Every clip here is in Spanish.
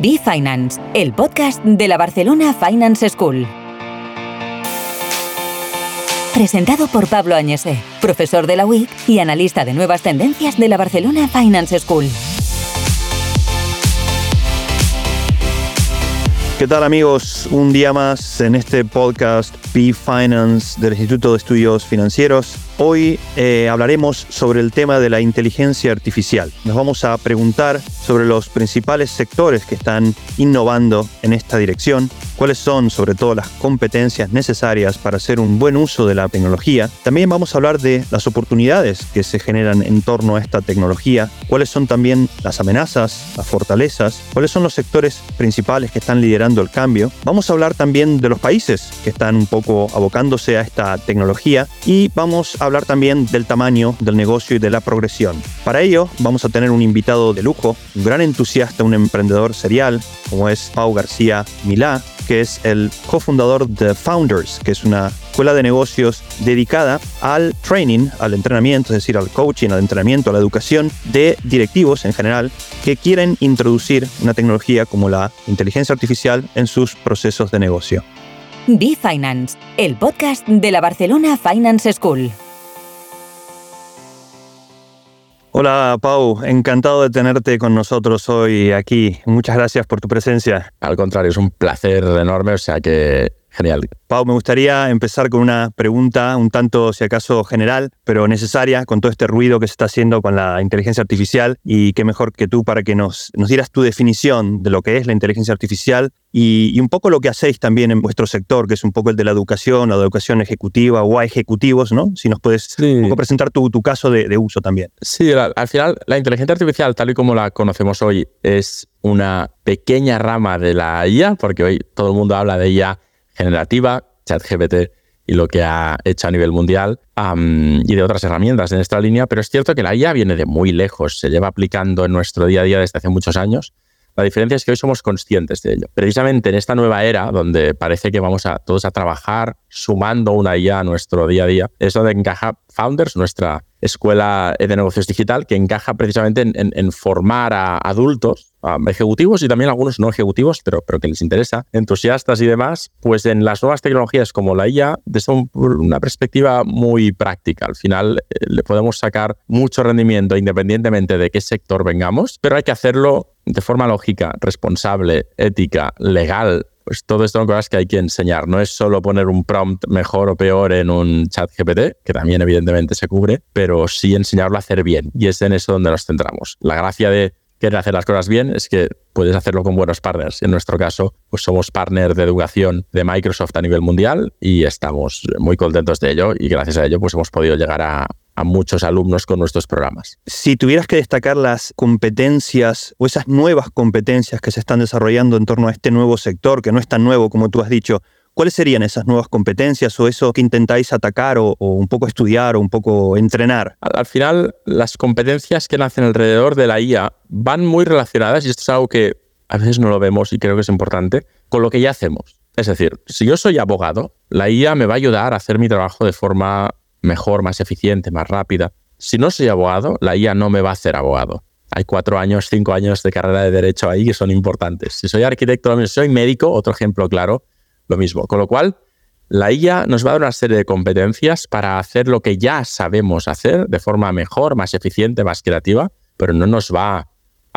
Be Finance, el podcast de la Barcelona Finance School. Presentado por Pablo Añese, profesor de la UIC y analista de nuevas tendencias de la Barcelona Finance School. ¿Qué tal amigos? Un día más en este podcast Be Finance del Instituto de Estudios Financieros. Hoy eh, hablaremos sobre el tema de la inteligencia artificial. Nos vamos a preguntar sobre los principales sectores que están innovando en esta dirección, cuáles son sobre todo las competencias necesarias para hacer un buen uso de la tecnología. También vamos a hablar de las oportunidades que se generan en torno a esta tecnología, cuáles son también las amenazas, las fortalezas, cuáles son los sectores principales que están liderando el cambio. Vamos a hablar también de los países que están un poco abocándose a esta tecnología y vamos a hablar también del tamaño del negocio y de la progresión. Para ello vamos a tener un invitado de lujo, un gran entusiasta, un emprendedor serial, como es Pau García Milá, que es el cofundador de Founders, que es una escuela de negocios dedicada al training, al entrenamiento, es decir, al coaching, al entrenamiento, a la educación de directivos en general que quieren introducir una tecnología como la inteligencia artificial en sus procesos de negocio. Be Finance, el podcast de la Barcelona Finance School. Hola Pau, encantado de tenerte con nosotros hoy aquí. Muchas gracias por tu presencia. Al contrario, es un placer enorme, o sea que genial. Pau, me gustaría empezar con una pregunta un tanto, si acaso, general, pero necesaria con todo este ruido que se está haciendo con la inteligencia artificial y qué mejor que tú para que nos, nos dieras tu definición de lo que es la inteligencia artificial y, un poco lo que hacéis también en vuestro sector, que es un poco el de la educación, la educación ejecutiva o a ejecutivos, ¿no? Si nos puedes un poco presentar tu, tu caso de, de, uso también. Sí, al final la inteligencia artificial, tal y como la conocemos hoy, es una pequeña rama de la IA, porque hoy todo el mundo habla de IA generativa, ChatGPT y lo que ha hecho a nivel mundial y de otras herramientas en esta línea, pero es cierto que la IA viene de muy lejos, se lleva aplicando en nuestro día a día desde hace muchos años. La diferencia es que hoy somos conscientes de ello. Precisamente en esta nueva era, donde parece que vamos a todos a trabajar sumando una IA a nuestro día a día, es donde encaja Founders, nuestra escuela de negocios digital, que encaja precisamente en, formar a adultos, ejecutivos y también algunos no ejecutivos, pero, pero que les interesa, entusiastas y demás, pues en las nuevas tecnologías como la IA, desde una perspectiva muy práctica. Al final eh, le podemos sacar mucho rendimiento independientemente de qué sector vengamos, pero hay que hacerlo de forma lógica, responsable, ética, legal, pues todo esto son cosas que hay que enseñar. No es solo poner un prompt mejor o peor en un chat GPT, que también evidentemente se cubre, pero sí enseñarlo a hacer bien. Y es en eso donde nos centramos. La gracia de querer hacer las cosas bien es que puedes hacerlo con buenos partners. En nuestro caso, pues somos partner de educación de Microsoft a nivel mundial y estamos muy contentos de ello y gracias a ello pues hemos podido llegar a, a muchos alumnos con nuestros programas. Si tuvieras que destacar las competencias o esas nuevas competencias que se están desarrollando en torno a este nuevo sector, que no es tan nuevo como tú has dicho, ¿cuáles serían esas nuevas competencias o eso que intentáis atacar o, un poco estudiar o un poco entrenar? Al, final, las competencias que nacen alrededor de la IA van muy relacionadas, y esto es algo que a veces no lo vemos y creo que es importante, con lo que ya hacemos. Es decir, si yo soy abogado, la IA me va a ayudar a hacer mi trabajo de forma mejor, más eficiente, más rápida. Si no soy abogado, la IA no me va a hacer abogado. Hay cuatro años, cinco años de carrera de derecho ahí que son importantes. Si soy arquitecto. Si soy médico, otro ejemplo claro, lo mismo. Con lo cual, la IA nos va a dar una serie de competencias para hacer lo que ya sabemos hacer de forma mejor, más eficiente, más creativa, pero no nos va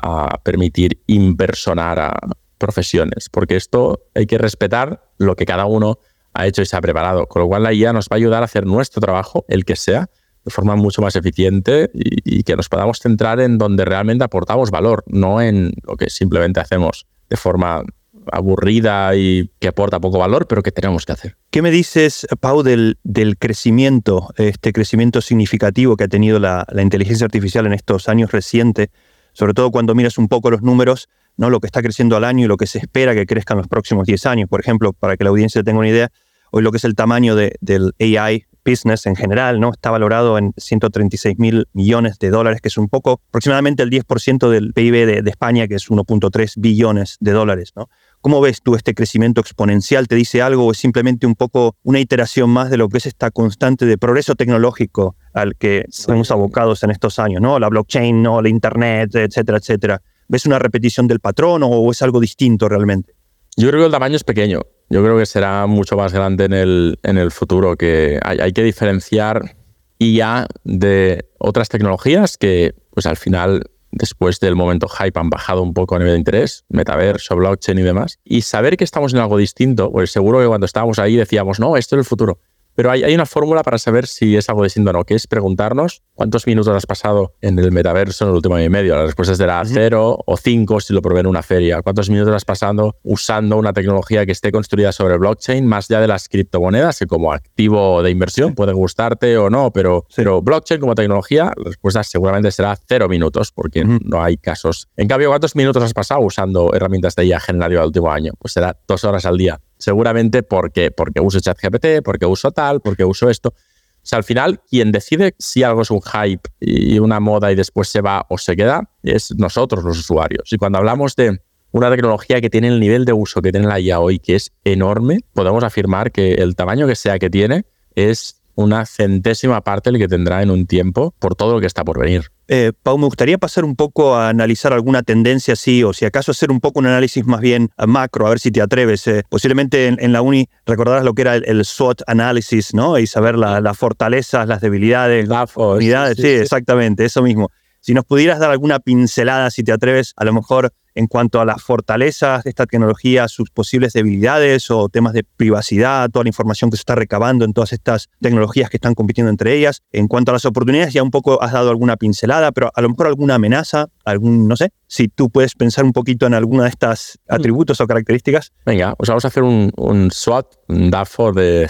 a permitir impersonar a profesiones, porque esto hay que respetar lo que cada uno ha hecho y se ha preparado. Con lo cual la IA nos va a ayudar a hacer nuestro trabajo, el que sea, de forma mucho más eficiente y, que nos podamos centrar en donde realmente aportamos valor, no en lo que simplemente hacemos de forma aburrida y que aporta poco valor, pero que tenemos que hacer. ¿Qué me dices, Pau, del, del crecimiento, este crecimiento significativo que ha tenido la, la inteligencia artificial en estos años recientes? Sobre todo cuando miras un poco los números, ¿no? lo que está creciendo al año y lo que se espera que crezca en los próximos 10 años. Por ejemplo, para que la audiencia tenga una idea, hoy lo que es el tamaño de, del AI business en general, ¿no? Está valorado en 136 mil millones de dólares, que es un poco, aproximadamente el 10% del PIB de, de, España, que es 1.3 billones de dólares, ¿no? ¿Cómo ves tú este crecimiento exponencial? ¿Te dice algo o es simplemente un poco una iteración más de lo que es esta constante de progreso tecnológico al que estamos abocados en estos años, ¿no? La blockchain, ¿no? La internet, etcétera, etcétera. ves una repetición del patrón o, es algo distinto realmente? Yo creo que el tamaño es pequeño. Yo creo que será mucho más grande en el, en el futuro, que hay, hay que diferenciar IA de otras tecnologías que pues al final después del momento hype han bajado un poco a nivel de interés, metaverso, blockchain y demás. Y saber que estamos en algo distinto, pues seguro que cuando estábamos ahí decíamos, no, esto es el futuro. Pero hay, hay, una fórmula para saber si es algo distinto o no, que es preguntarnos cuántos minutos has pasado en el metaverso en el último año y medio. La respuesta será cero o cinco si lo probé en una feria. ¿Cuántos minutos has pasado usando una tecnología que esté construida sobre blockchain, más allá de las criptomonedas, que como activo de inversión puede gustarte o no, pero, pero blockchain como tecnología, la respuesta seguramente será cero minutos, porque no hay casos. En cambio, ¿cuántos minutos has pasado usando herramientas de IA generativa del último año? Pues será dos horas al día seguramente porque, porque uso ChatGPT, porque uso tal, porque uso esto. O sea, al final, quien decide si algo es un hype y una moda y después se va o se queda, es nosotros los usuarios. Y cuando hablamos de una tecnología que tiene el nivel de uso que tiene la IA hoy, que es enorme, podemos afirmar que el tamaño que sea que tiene es una centésima parte el que tendrá en un tiempo por todo lo que está por venir. Eh, Pau, me gustaría pasar un poco a analizar alguna tendencia así, o si acaso hacer un poco un análisis más bien macro, a ver si te atreves. Eh, posiblemente en, la uni recordarás lo que era el, SWOT análisis, ¿no? Y saber las fortalezas, las debilidades, las unidades. sí, exactamente, eso mismo. Si nos pudieras dar alguna pincelada, si te atreves, a lo mejor en cuanto a las fortalezas de esta tecnología, sus posibles debilidades o temas de privacidad, toda la información que se está recabando en todas estas tecnologías que están compitiendo entre ellas. En cuanto a las oportunidades, ya un poco has dado alguna pincelada, pero a lo mejor alguna amenaza, algún, no sé, si tú puedes pensar un poquito en alguna de estas mm. atributos o características. Venga, pues vamos a hacer un, SWOT, un DAFO de,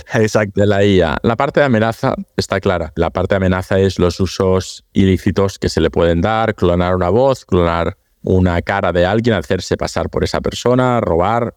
de la IA. La parte de amenaza está clara. La parte de amenaza es los usos ilícitos que se le pueden dar, clonar una voz, clonar una cara de alguien, hacerse pasar por esa persona, robar,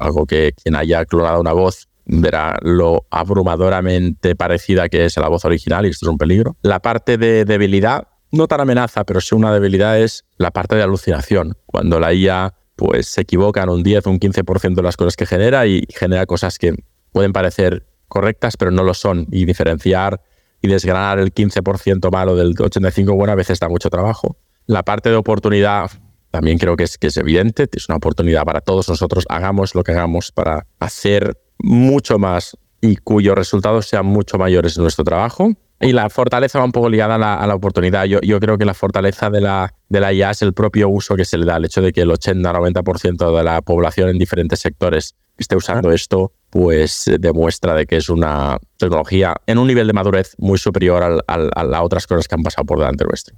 algo que quien haya clonado una voz verá lo abrumadoramente parecida que es a la voz original y esto es un peligro. La parte de debilidad, no tan amenaza, pero sí una debilidad es la parte de alucinación. Cuando la IA pues se equivoca en un 10 o un 15% de las cosas que genera y genera cosas que pueden parecer correctas pero no lo son y diferenciar y desgranar el 15% malo del 85 bueno a veces da mucho trabajo. La parte de oportunidad también creo que es, que es evidente, es una oportunidad para todos nosotros, hagamos lo que hagamos para hacer mucho más y cuyos resultados sean mucho mayores en nuestro trabajo. Y la fortaleza va un poco ligada a la, oportunidad. Yo, yo, creo que la fortaleza de la, de la IA es el propio uso que se le da, el hecho de que el 80-90% de la población en diferentes sectores esté usando esto, pues eh, demuestra de que es una tecnología en un nivel de madurez muy superior a las otras cosas que han pasado por delante nuestro.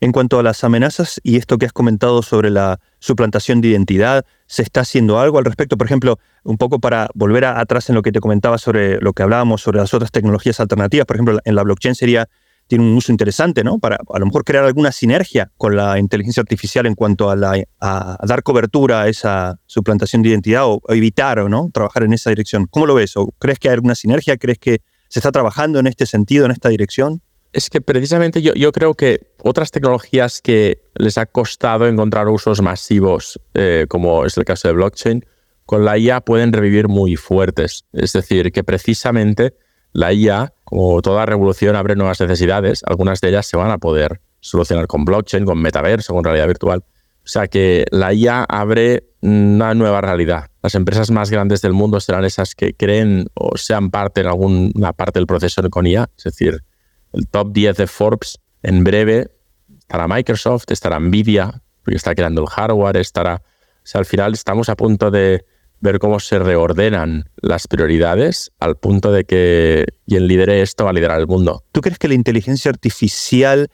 En cuanto a las amenazas y esto que has comentado sobre la suplantación de identidad, ¿se está haciendo algo al respecto? Por ejemplo, un poco para volver atrás en lo que te comentaba sobre lo que hablábamos sobre las otras tecnologías alternativas, por ejemplo, en la blockchain sería tiene un uso interesante, ¿no? Para a lo mejor crear alguna sinergia con la inteligencia artificial en cuanto a, la, a dar cobertura a esa suplantación de identidad o, evitar no trabajar en esa dirección. ¿Cómo lo ves? ¿O crees que hay alguna sinergia? ¿Crees que se está trabajando en este sentido, en esta dirección? Es que precisamente yo, yo creo que otras tecnologías que les ha costado encontrar usos masivos, eh, como es el caso de blockchain, con la IA pueden revivir muy fuertes. Es decir, que precisamente la IA, como toda revolución, abre nuevas necesidades. Algunas de ellas se van a poder solucionar con blockchain, con metaverso, con realidad virtual. O sea que la IA abre una nueva realidad. Las empresas más grandes del mundo serán esas que creen o sean parte en alguna parte del proceso con IA. Es decir, el top 10 de Forbes en breve estará Microsoft, estará Nvidia, porque está creando el hardware, estará... O sea, al final estamos a punto de ver cómo se reordenan las prioridades al punto de que quien lidere esto va a liderar el mundo. ¿Tú crees que la inteligencia artificial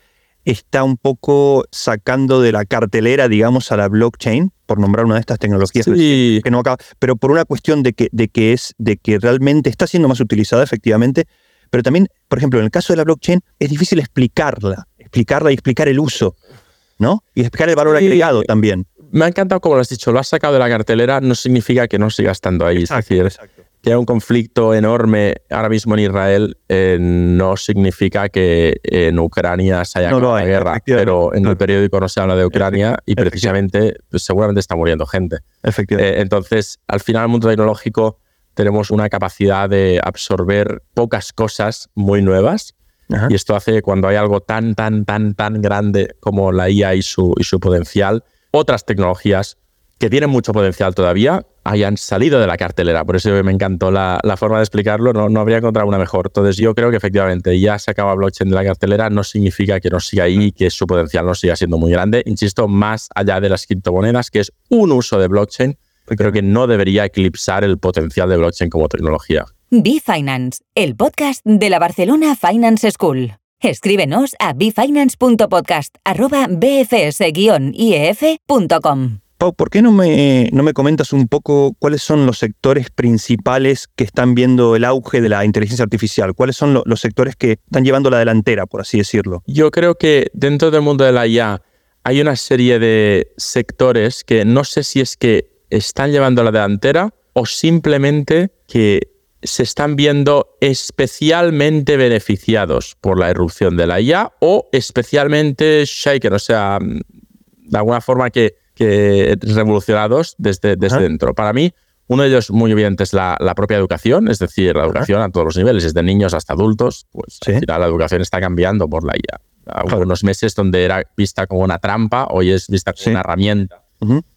está un poco sacando de la cartelera, digamos, a la blockchain, por nombrar una de estas tecnologías que no acaba, pero por una cuestión de que, de que es, de que realmente está siendo más utilizada, efectivamente, pero también, por ejemplo, en el caso de la blockchain, es difícil explicarla, explicarla y explicar el uso, ¿no? Y explicar el valor agregado también me ha encantado como lo has dicho, lo has sacado de la cartelera, no significa que no siga estando ahí. es decir, que hay un conflicto enorme ahora mismo en Israel eh, no significa que en Ucrania se haya acabado la guerra, pero en el periódico no se habla de Ucrania y precisamente pues, seguramente está muriendo gente. Efectivamente. Eh, entonces, al final, el mundo tecnológico tenemos una capacidad de absorber pocas cosas muy nuevas. Y esto hace que cuando hay algo tan, tan, tan, tan grande como la IA y su, y su potencial, otras tecnologías que tienen mucho potencial todavía hayan salido de la cartelera. Por eso me encantó la, forma de explicarlo, no, no, habría encontrado una mejor. Entonces yo creo que efectivamente ya se acaba blockchain de la cartelera, no significa que no siga ahí, que su potencial no siga siendo muy grande. Insisto, más allá de las criptomonedas, que es un uso de blockchain, creo que no debería eclipsar el potencial de blockchain como tecnología. B-Finance, el podcast de la Barcelona Finance School. Escríbenos a bfinance.podcast.bfs-ief.com. Pau, ¿por qué no me, no me comentas un poco cuáles son los sectores principales que están viendo el auge de la inteligencia artificial? ¿Cuáles son los sectores que están llevando la delantera, por así decirlo? Yo creo que dentro del mundo de la IA hay una serie de sectores que no sé si es que están llevando la delantera o simplemente que se están viendo especialmente beneficiados por la irrupción de la IA o especialmente shaken, o sea, de alguna forma que, revolucionados desde, desde dentro. Para mí, uno de ellos muy evidente es la, propia educación, es decir, la educación a todos los niveles, desde niños hasta adultos, pues la educación está cambiando por la IA. Hubo unos meses donde era vista como una trampa, hoy es vista como una herramienta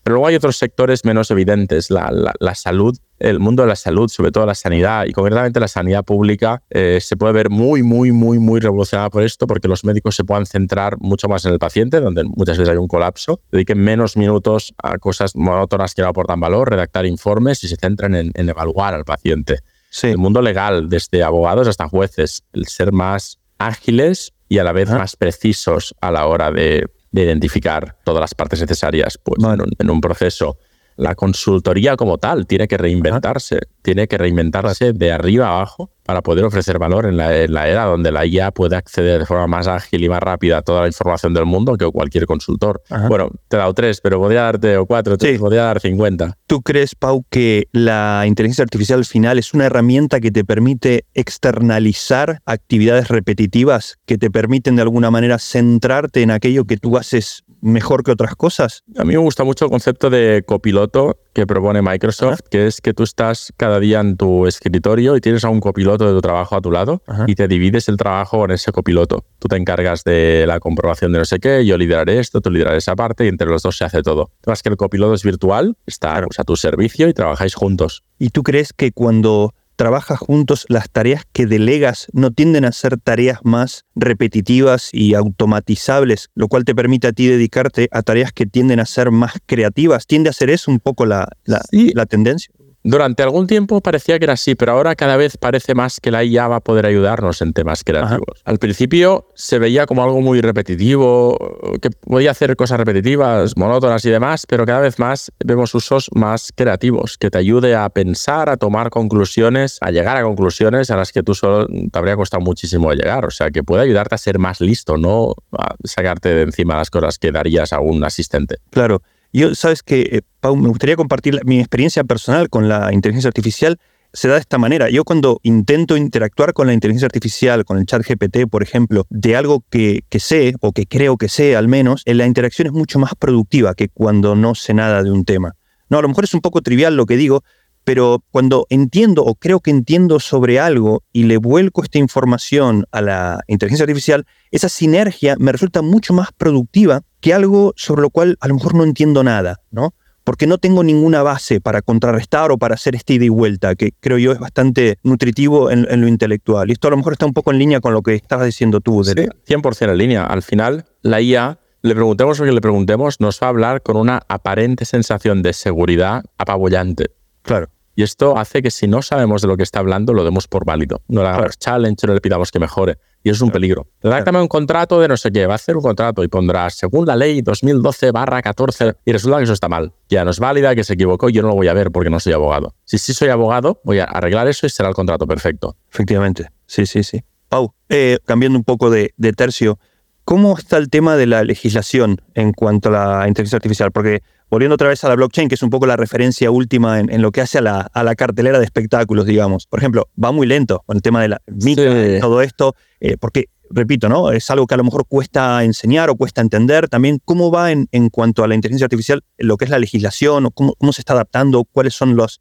pero luego hay otros sectores menos evidentes, la, salud, el mundo de la salud, sobre todo la sanidad y concretamente la sanidad pública, eh, se puede ver muy, muy, muy, muy revolucionada por esto porque los médicos se puedan centrar mucho más en el paciente, donde muchas veces hay un colapso, dediquen menos minutos a cosas monótonas que no aportan valor, redactar informes y se centren en, evaluar al paciente. El mundo legal, desde abogados hasta jueces, el ser más ágiles y a la vez más precisos a la hora de de identificar todas las partes necesarias pues, en, un, proceso. La consultoría como tal tiene que reinventarse, tiene que reinventarse de arriba a abajo para poder ofrecer valor en la, era donde la IA puede acceder de forma más ágil y más rápida a toda la información del mundo que cualquier consultor. Bueno, te he dado tres, pero podría darte o cuatro, sí. podría dar cincuenta. ¿Tú crees, Pau, que la inteligencia artificial final es una herramienta que te permite externalizar actividades repetitivas, que te permiten de alguna manera centrarte en aquello que tú haces mejor que otras cosas? A mí me gusta mucho el concepto de copiloto que propone Microsoft, que es que tú estás cada día en tu escritorio y tienes a un copiloto de tu trabajo a tu lado y te divides el trabajo en ese copiloto. Tú te encargas de la comprobación de no sé qué, yo lideraré esto, tú lideraré esa parte y entre los dos se hace todo. Más que el copiloto es virtual, está a tu servicio y trabajáis juntos. ¿Y tú crees que cuando trabajas juntos, las tareas que delegas no tienden a ser tareas más repetitivas y automatizables, lo cual te permite a ti dedicarte a tareas que tienden a ser más creativas. ¿Tiende a ser eso un poco la, la tendencia? Durante algún tiempo parecía que era así, pero ahora cada vez parece más que la IA va a poder ayudarnos en temas creativos. Al principio se veía como algo muy repetitivo, que podía hacer cosas repetitivas, monótonas y demás, pero cada vez más vemos usos más creativos, que te ayude a pensar, a tomar conclusiones, a llegar a conclusiones a las que tú solo te habría costado muchísimo llegar. O sea, que puede ayudarte a ser más listo, no a sacarte de encima las cosas que darías a un asistente. Claro. Yo, sabes que, eh, Pau, me gustaría compartir mi experiencia personal con la inteligencia artificial. Se da de esta manera. Yo cuando intento interactuar con la inteligencia artificial, con el chat GPT, por ejemplo, de algo que, que sé o que creo que sé al menos, eh, la interacción es mucho más productiva que cuando no sé nada de un tema. No, a lo mejor es un poco trivial lo que digo, pero cuando entiendo o creo que entiendo sobre algo y le vuelco esta información a la inteligencia artificial, esa sinergia me resulta mucho más productiva que algo sobre lo cual a lo mejor no entiendo nada, ¿no? Porque no tengo ninguna base para contrarrestar o para hacer esta ida y vuelta, que creo yo es bastante nutritivo en, lo intelectual. Y esto a lo mejor está un poco en línea con lo que estabas diciendo tú. Sí, 100% en línea. Al final, la IA le preguntemos lo que le preguntemos, nos va a hablar con una aparente sensación de seguridad apabullante. Claro. Y esto hace que si no sabemos de lo que está hablando, lo demos por válido. No le hagamos challenge, no le pidamos que mejore. Y eso es un peligro. Redáctame un contrato de no sé qué, va a hacer un contrato y pondrá según la ley 2012 barra 14 y resulta que eso está mal. Ya no es válida, que se equivocó y yo no lo voy a ver porque no soy abogado. Si sí soy abogado, voy a arreglar eso y será el contrato perfecto. Efectivamente. Sí, sí, sí. Pau, eh, cambiando un poco de, de tercio, ¿cómo está el tema de la legislación en cuanto a la inteligencia artificial? Porque volviendo otra vez a la blockchain, que es un poco la referencia última en, lo que hace a la, cartelera de espectáculos, digamos. Por ejemplo, va muy lento con el tema de la micro, todo esto, eh, porque, repito, ¿no? Es algo que a lo mejor cuesta enseñar o cuesta entender. También, ¿cómo va en, en cuanto a la inteligencia artificial, lo que es la legislación, o cómo, cómo se está adaptando, cuáles son los,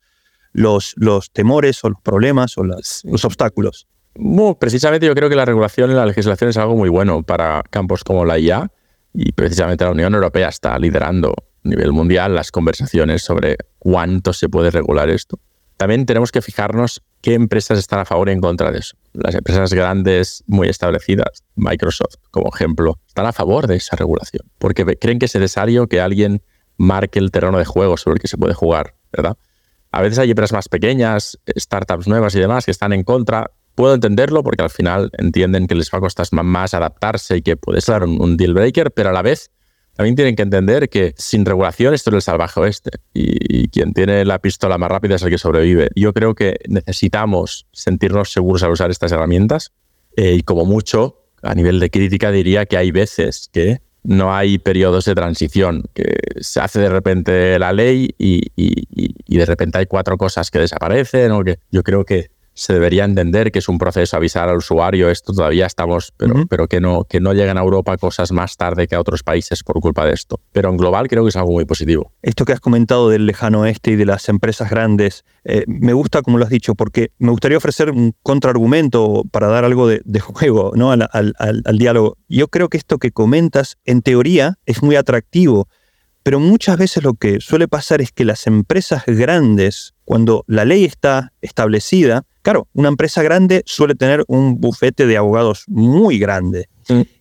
los, los temores o los problemas o los obstáculos? precisamente yo creo que la regulación y la legislación es algo muy bueno para campos como la IA y precisamente la Unión Europea está liderando nivel mundial las conversaciones sobre cuánto se puede regular esto. También tenemos que fijarnos qué empresas están a favor y en contra de eso. Las empresas grandes, muy establecidas, Microsoft como ejemplo, están a favor de esa regulación, porque creen que es necesario que alguien marque el terreno de juego sobre el que se puede jugar, ¿verdad? A veces hay empresas más pequeñas, startups nuevas y demás que están en contra. Puedo entenderlo porque al final entienden que les va a costar más adaptarse y que puede ser un deal breaker, pero a la vez también tienen que entender que sin regulación esto es el salvaje oeste y, quien tiene la pistola más rápida es el que sobrevive. Yo creo que necesitamos sentirnos seguros al usar estas herramientas eh, y como mucho, a nivel de crítica diría que hay veces que no hay periodos de transición, que se hace de repente la ley y, y de repente hay cuatro cosas que desaparecen o que yo creo que se debería entender que es un proceso avisar al usuario, esto todavía estamos, pero, pero que, no, que no lleguen a Europa cosas más tarde que a otros países por culpa de esto. Pero en global creo que es algo muy positivo. Esto que has comentado del lejano oeste y de las empresas grandes, eh, me gusta como lo has dicho, porque me gustaría ofrecer un contraargumento para dar algo de, juego ¿no? al, al diálogo. Yo creo que esto que comentas, en teoría, es muy atractivo pero muchas veces lo que suele pasar es que las empresas grandes, cuando la ley está establecida, Claro, una empresa grande suele tener un bufete de abogados muy grande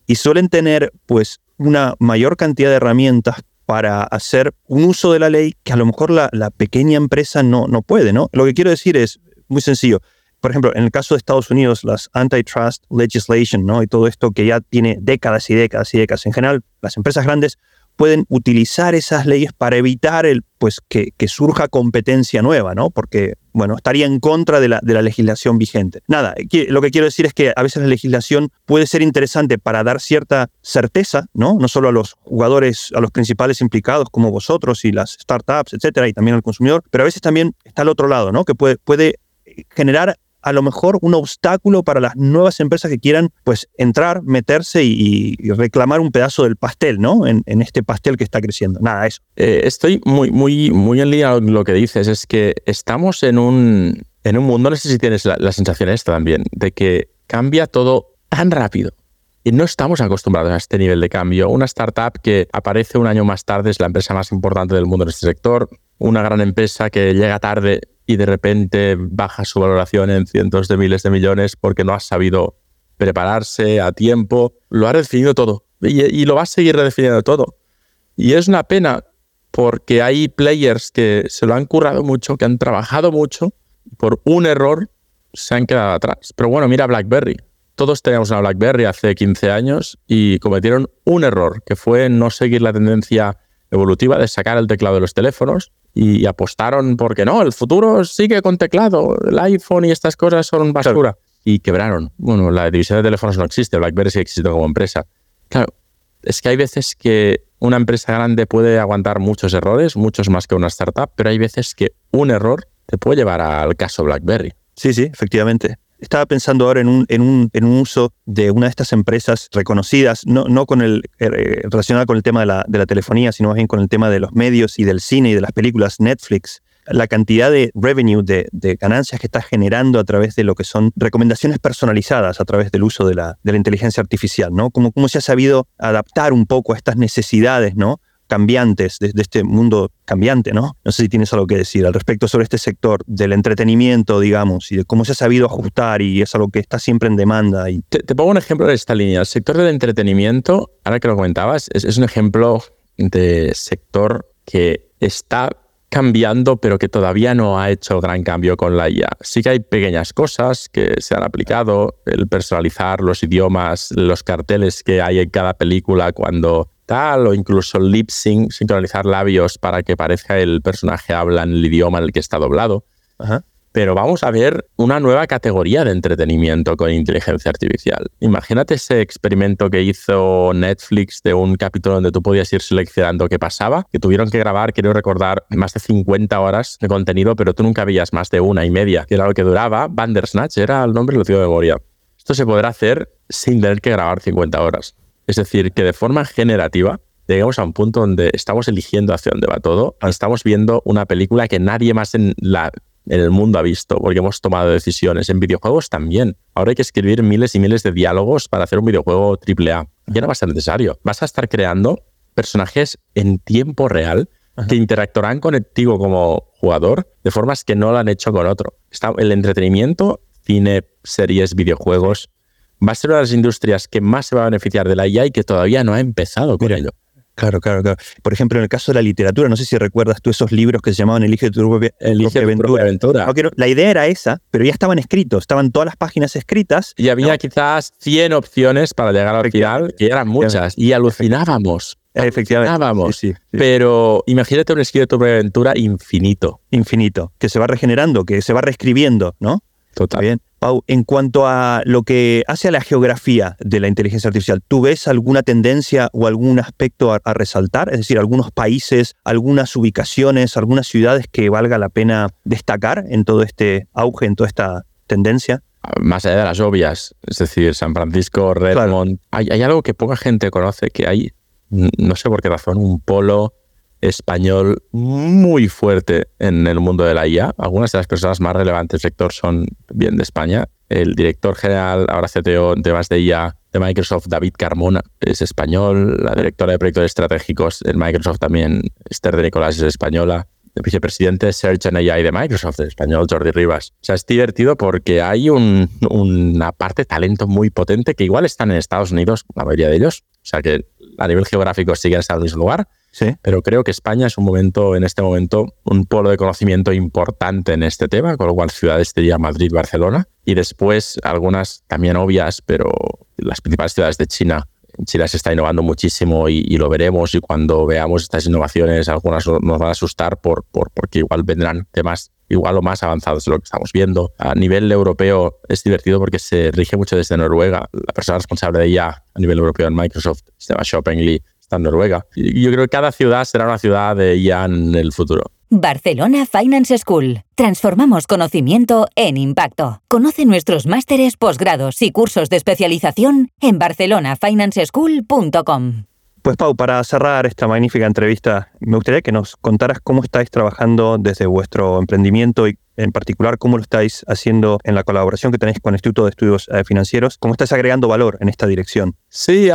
y suelen tener pues una mayor cantidad de herramientas para hacer un uso de la ley que a lo mejor la, pequeña empresa no, no puede, ¿no? Lo que quiero decir es muy sencillo. Por ejemplo, en el caso de Estados Unidos, las antitrust legislation, ¿no? Y todo esto que ya tiene décadas y décadas y décadas. En general, las empresas grandes pueden utilizar esas leyes para evitar el, pues, que, surja competencia nueva, ¿no? Porque, bueno, estaría en contra de la, de la legislación vigente. Nada, lo que quiero decir es que a veces la legislación puede ser interesante para dar cierta certeza, ¿no? No solo a los jugadores, a los principales implicados como vosotros y las startups, etcétera, y también al consumidor, pero a veces también está al otro lado, ¿no? Que puede, puede generar a lo mejor un obstáculo para las nuevas empresas que quieran pues entrar, meterse y, reclamar un pedazo del pastel, ¿no? En, este pastel que está creciendo. Nada, eso. Eh, estoy muy, muy, muy en línea con lo que dices. Es que estamos en un, en un mundo, no sé si tienes la, la sensación esta también, de que cambia todo tan rápido. Y no estamos acostumbrados a este nivel de cambio. Una startup que aparece un año más tarde es la empresa más importante del mundo en este sector. Una gran empresa que llega tarde y de repente baja su valoración en cientos de miles de millones porque no ha sabido prepararse a tiempo, lo ha redefinido todo y, lo va a seguir redefiniendo todo. Y es una pena porque hay players que se lo han currado mucho, que han trabajado mucho, por un error se han quedado atrás. Pero bueno, mira BlackBerry. Todos teníamos una BlackBerry hace 15 años y cometieron un error, que fue no seguir la tendencia evolutiva de sacar el teclado de los teléfonos y apostaron porque no, el futuro sigue con teclado, el iPhone y estas cosas son basura. Y quebraron. Bueno, la división de teléfonos no existe, BlackBerry sí existe como empresa. Claro, es que hay veces que una empresa grande puede aguantar muchos errores, muchos más que una startup, pero hay veces que un error te puede llevar al caso BlackBerry. Sí, sí, efectivamente. Estaba pensando ahora en un, en un, en un uso de una de estas empresas reconocidas, no, no con el, eh, relacionada con el tema de la, de la telefonía, sino más bien con el tema de los medios y del cine y de las películas, Netflix la cantidad de revenue, de, de, ganancias que está generando a través de lo que son recomendaciones personalizadas a través del uso de la, de la inteligencia artificial, ¿no? Como, se ha sabido adaptar un poco a estas necesidades, ¿no? Cambiantes de, este mundo cambiante, ¿no? No sé si tienes algo que decir al respecto sobre este sector del entretenimiento, digamos, y de cómo se ha sabido ajustar y es algo que está siempre en demanda. Te, pongo un ejemplo de esta línea. El sector del entretenimiento, ahora que lo comentabas, es, un ejemplo de sector que está cambiando, pero que todavía no ha hecho gran cambio con la IA. Sí que hay pequeñas cosas que se han aplicado, el personalizar los idiomas, los carteles que hay en cada película cuando tal, o incluso lip sync, sincronizar labios para que parezca el personaje habla en el idioma en el que está doblado. Pero vamos a ver una nueva categoría de entretenimiento con inteligencia artificial. Imagínate ese experimento que hizo Netflix de un capítulo donde tú podías ir seleccionando qué pasaba, que tuvieron que grabar, quiero recordar, más de 50 horas de contenido, pero tú nunca veías más de una y media, que era lo que duraba. Bandersnatch era el nombre, lo tengo de memoria. Esto se podrá hacer sin tener que grabar 50 horas. Es decir, que de forma generativa llegamos a un punto donde estamos eligiendo hacia dónde va todo. Estamos viendo una película que nadie más en, la, en el mundo ha visto, porque hemos tomado decisiones. En videojuegos también. Ahora hay que escribir miles y miles de diálogos para hacer un videojuego AAA. Ya no va a ser necesario. Vas a estar creando personajes en tiempo real que interactuarán contigo como jugador de formas que no lo han hecho con otro. Está, el entretenimiento, cine, series, videojuegos, va a ser una de las industrias que más se va a beneficiar de la IA y que todavía no ha empezado con ello. Claro, claro, claro. Por ejemplo, en el caso de la literatura, no sé si recuerdas tú esos libros que se llamaban Elige tu propia, Elige aventura. la idea era esa, pero ya estaban escritos, estaban todas las páginas escritas. Y había quizás 100 opciones para llegar al final, que eran muchas, y alucinábamos. Efectivamente. Sí, Pero imagínate un escrito de tu propia aventura infinito. Infinito, que se va regenerando, que se va reescribiendo, ¿no? Total. Bien. Pau, en cuanto a lo que hace a la geografía de la inteligencia artificial, ¿tú ves alguna tendencia o algún aspecto a, resaltar? Es decir, algunos países, algunas ubicaciones, algunas ciudades que valga la pena destacar en todo este auge, en toda esta tendencia? Más allá de las obvias, es decir, San Francisco, Redmond, hay, hay algo que poca gente conoce, que hay, no sé por qué razón, un polo español muy fuerte en el mundo de la IA. Algunas de las personas más relevantes del sector son bien de España. El director general, ahora CTO en temas de IA de Microsoft, David Carmona, es español. La directora de proyectos estratégicos en Microsoft también, Esther de Nicolás, es española. El vicepresidente de Search and AI de Microsoft, el español Jordi Rivas. O sea, es divertido porque hay una parte de talento muy potente que igual están en Estados Unidos, la mayoría de ellos. O sea, que a nivel geográfico siguen en ese lugar, pero creo que España es un momento, en este momento, un polo de conocimiento importante en este tema, con lo cual ciudades sería Madrid, Barcelona, y después algunas también obvias, pero las principales ciudades de China. China se está innovando muchísimo y, lo veremos y cuando veamos estas innovaciones, algunas nos van a asustar por, por, porque igual vendrán temas igual o más avanzados de lo que estamos viendo. A nivel europeo es divertido porque se rige mucho desde Noruega. La persona responsable de ella a nivel europeo en Microsoft llama Shoppingly está en Noruega. Y yo creo que cada ciudad será una ciudad de IA en el futuro. Barcelona Finance School. Transformamos conocimiento en impacto. Conoce nuestros másteres, posgrados y cursos de especialización en barcelonafinanceschool.com. Pues Pau, para cerrar esta magnífica entrevista, me gustaría que nos contaras cómo estáis trabajando desde vuestro emprendimiento y en particular cómo lo estáis haciendo en la colaboración que tenéis con el Instituto de Estudios eh, Financieros, cómo estáis agregando valor en esta dirección. Sí,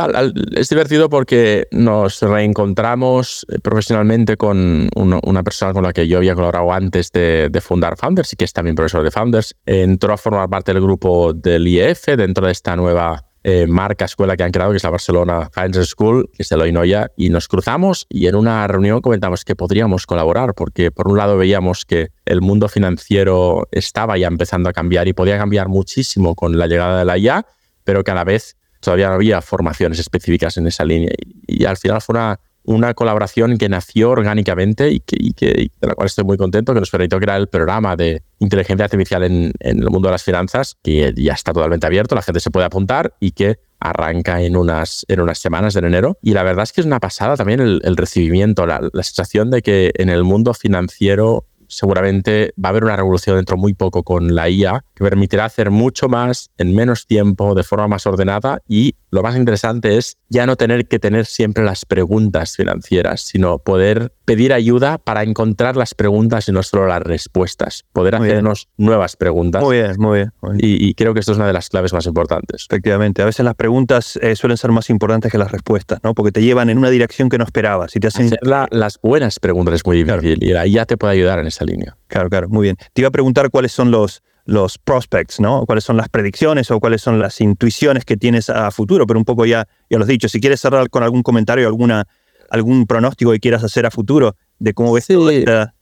es divertido porque nos reencontramos eh, profesionalmente con una persona con la que yo había colaborado antes de, de, fundar Founders y que es también profesor de Founders. Entró a formar parte del grupo del IEF dentro de esta nueva eh, marca escuela que han creado, que es la Barcelona Finance School, que es de Loinoya, y nos cruzamos y en una reunión comentamos que podríamos colaborar, porque por un lado veíamos que el mundo financiero estaba ya empezando a cambiar y podía cambiar muchísimo con la llegada de la IA, pero que a la vez todavía no había formaciones específicas en esa línea. Y, y al final fue una una colaboración que nació orgánicamente y, que, de la cual estoy muy contento, que nos permitió crear el programa de inteligencia artificial en, el mundo de las finanzas, que ya está totalmente abierto, la gente se puede apuntar y que arranca en unas, en unas semanas de enero. Y la verdad es que es una pasada también el, recibimiento, la, la sensación de que en el mundo financiero seguramente va a haber una revolución dentro muy poco con la IA que permitirá hacer mucho más en menos tiempo, de forma más ordenada y lo más interesante es ya no tener que tener siempre las preguntas financieras, sino poder pedir ayuda para encontrar las preguntas y no solo las respuestas, poder hacernos nuevas preguntas. Muy bien, muy bien. Y, creo que esto es una de las claves más importantes. Efectivamente, a veces las preguntas eh, suelen ser más importantes que las respuestas, ¿no? Porque te llevan en una dirección que no esperabas. Y te hacen... Hacer las buenas preguntas es muy difícil y la IA te puede ayudar en esa línea. Claro, claro, muy bien. Te iba a preguntar cuáles son los, los prospects, ¿no? Cuáles son las predicciones o cuáles son las intuiciones que tienes a futuro, pero un poco ya, ya lo has dicho. Si quieres cerrar con algún comentario, alguna, algún pronóstico que quieras hacer a futuro de cómo ves sí,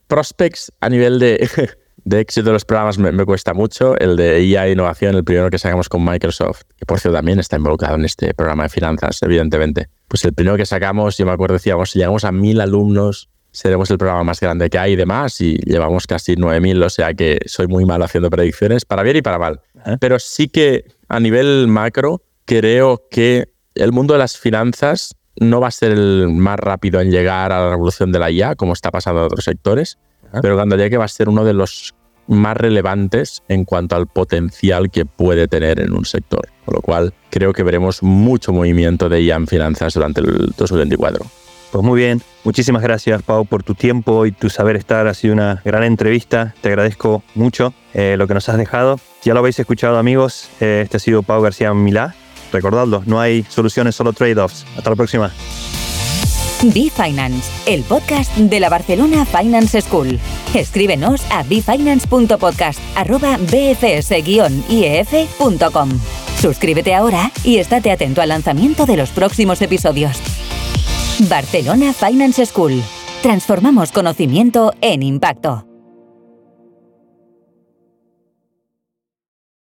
Prospects a nivel de, de éxito de los programas me, cuesta mucho. El de IA e Innovación, el primero que sacamos con Microsoft, que por cierto también está involucrado en este programa de finanzas, evidentemente. Pues el primero que sacamos, yo me acuerdo, decíamos, si llegamos a mil alumnos seremos el programa más grande que hay y demás, y llevamos casi 9.000, o sea que soy muy malo haciendo predicciones, para bien y para mal. Pero sí que a nivel macro, creo que el mundo de las finanzas no va a ser el más rápido en llegar a la revolución de la IA, como está pasando en otros sectores, pero cuando llegue va a ser uno de los más relevantes en cuanto al potencial que puede tener en un sector. Con lo cual, creo que veremos mucho movimiento de IA en finanzas durante el 2024. Pues muy bien, muchísimas gracias Pau por tu tiempo y tu saber estar. Ha sido una gran entrevista, te agradezco mucho eh, lo que nos has dejado. Ya lo habéis escuchado amigos, eh, este ha sido Pau García Milá. Recordadlo, no hay soluciones, solo trade-offs. Hasta la próxima. Be Finance, el podcast de la Barcelona Finance School. Escríbenos a befinance.podcast@bfs-ief.com. Suscríbete ahora y estate atento al lanzamiento de los próximos episodios. Barcelona Finance School. Transformamos conocimiento en impacto.